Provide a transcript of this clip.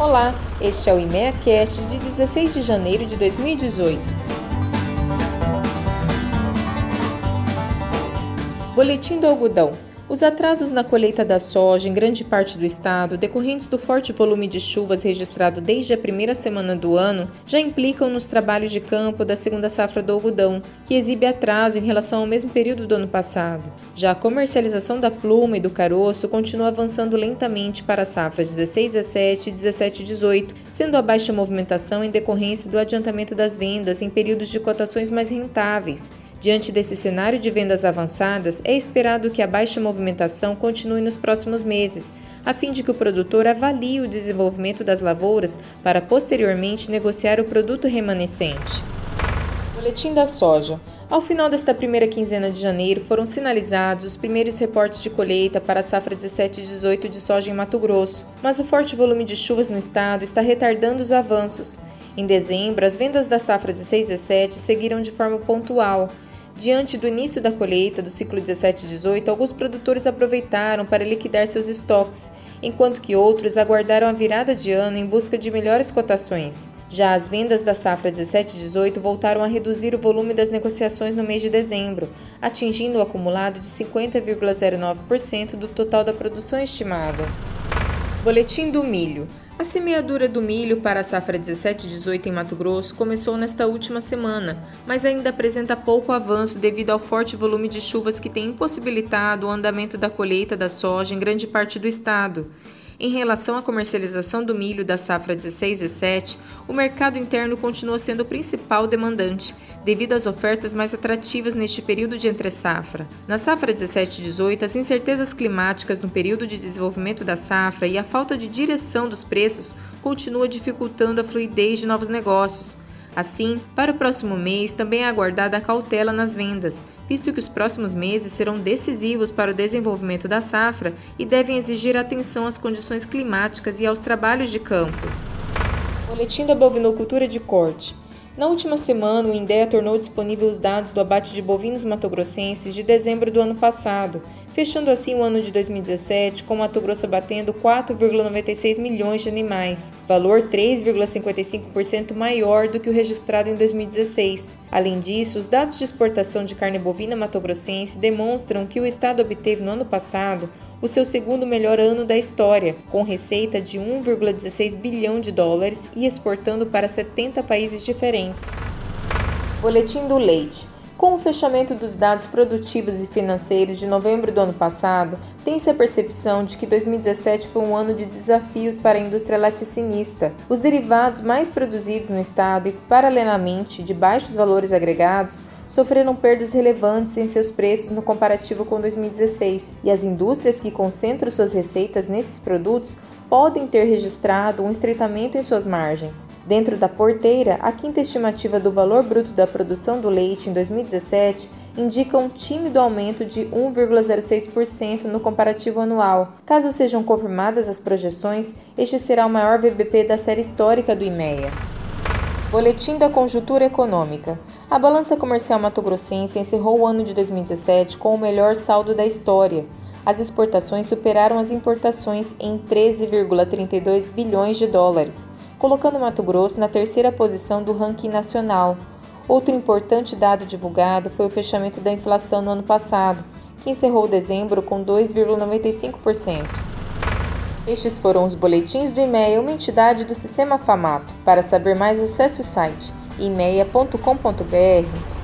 Olá, este é o IMEACast de 16 de janeiro de 2018. Boletim do Algodão. Os atrasos na colheita da soja em grande parte do estado, decorrentes do forte volume de chuvas registrado desde a primeira semana do ano, já implicam nos trabalhos de campo da segunda safra do algodão, que exibe atraso em relação ao mesmo período do ano passado. Já a comercialização da pluma e do caroço continua avançando lentamente para a safra 16-17 e 17-18, sendo a baixa movimentação em decorrência do adiantamento das vendas em períodos de cotações mais rentáveis Diante desse cenário de vendas avançadas, é esperado que a baixa movimentação continue nos próximos meses, a fim de que o produtor avalie o desenvolvimento das lavouras para posteriormente negociar o produto remanescente. Boletim da soja. Ao final desta primeira quinzena de janeiro, foram sinalizados os primeiros reportes de colheita para a safra 17 e 18 de soja em Mato Grosso, mas o forte volume de chuvas no estado está retardando os avanços. Em dezembro, as vendas da safra 16 e 17 seguiram de forma pontual, Diante do início da colheita do ciclo 17-18, alguns produtores aproveitaram para liquidar seus estoques, enquanto que outros aguardaram a virada de ano em busca de melhores cotações. Já as vendas da safra 17-18 voltaram a reduzir o volume das negociações no mês de dezembro, atingindo o acumulado de 50,09% do total da produção estimada. Boletim do milho. A semeadura do milho para a safra 17-18 em Mato Grosso começou nesta última semana, mas ainda apresenta pouco avanço devido ao forte volume de chuvas que tem impossibilitado o andamento da colheita da soja em grande parte do estado. Em relação à comercialização do milho da safra 16 e 7, o mercado interno continua sendo o principal demandante, devido às ofertas mais atrativas neste período de entre-safra. Na safra 17 e 18, as incertezas climáticas no período de desenvolvimento da safra e a falta de direção dos preços continua dificultando a fluidez de novos negócios. Assim, para o próximo mês também é aguardada a cautela nas vendas, visto que os próximos meses serão decisivos para o desenvolvimento da safra e devem exigir atenção às condições climáticas e aos trabalhos de campo. Boletim da Bovinocultura de Corte. Na última semana, o INDEA tornou disponível os dados do abate de bovinos matogrossenses de dezembro do ano passado, fechando assim o ano de 2017 com Mato Grosso batendo 4,96 milhões de animais, valor 3,55% maior do que o registrado em 2016. Além disso, os dados de exportação de carne bovina matogrossense demonstram que o estado obteve no ano passado o seu segundo melhor ano da história, com receita de 1,16 bilhão de dólares e exportando para 70 países diferentes. Boletim do Leite. Com o fechamento dos dados produtivos e financeiros de novembro do ano passado, tem-se a percepção de que 2017 foi um ano de desafios para a indústria laticinista. Os derivados mais produzidos no estado e, paralelamente, de baixos valores agregados, sofreram perdas relevantes em seus preços no comparativo com 2016, e as indústrias que concentram suas receitas nesses produtos podem ter registrado um estreitamento em suas margens. Dentro da porteira, a quinta estimativa do valor bruto da produção do leite em 2017 indica um tímido aumento de 1,06% no comparativo anual. Caso sejam confirmadas as projeções, este será o maior VBP da série histórica do IMEA. Boletim da Conjuntura Econômica. A balança comercial mato-grossense encerrou o ano de 2017 com o melhor saldo da história. As exportações superaram as importações em 13,32 bilhões de dólares, colocando Mato Grosso na terceira posição do ranking nacional. Outro importante dado divulgado foi o fechamento da inflação no ano passado, que encerrou dezembro com 2,95%. Estes foram os boletins do IMEA, uma entidade do Sistema FAMATO. Para saber mais, acesse o site imeia.com.br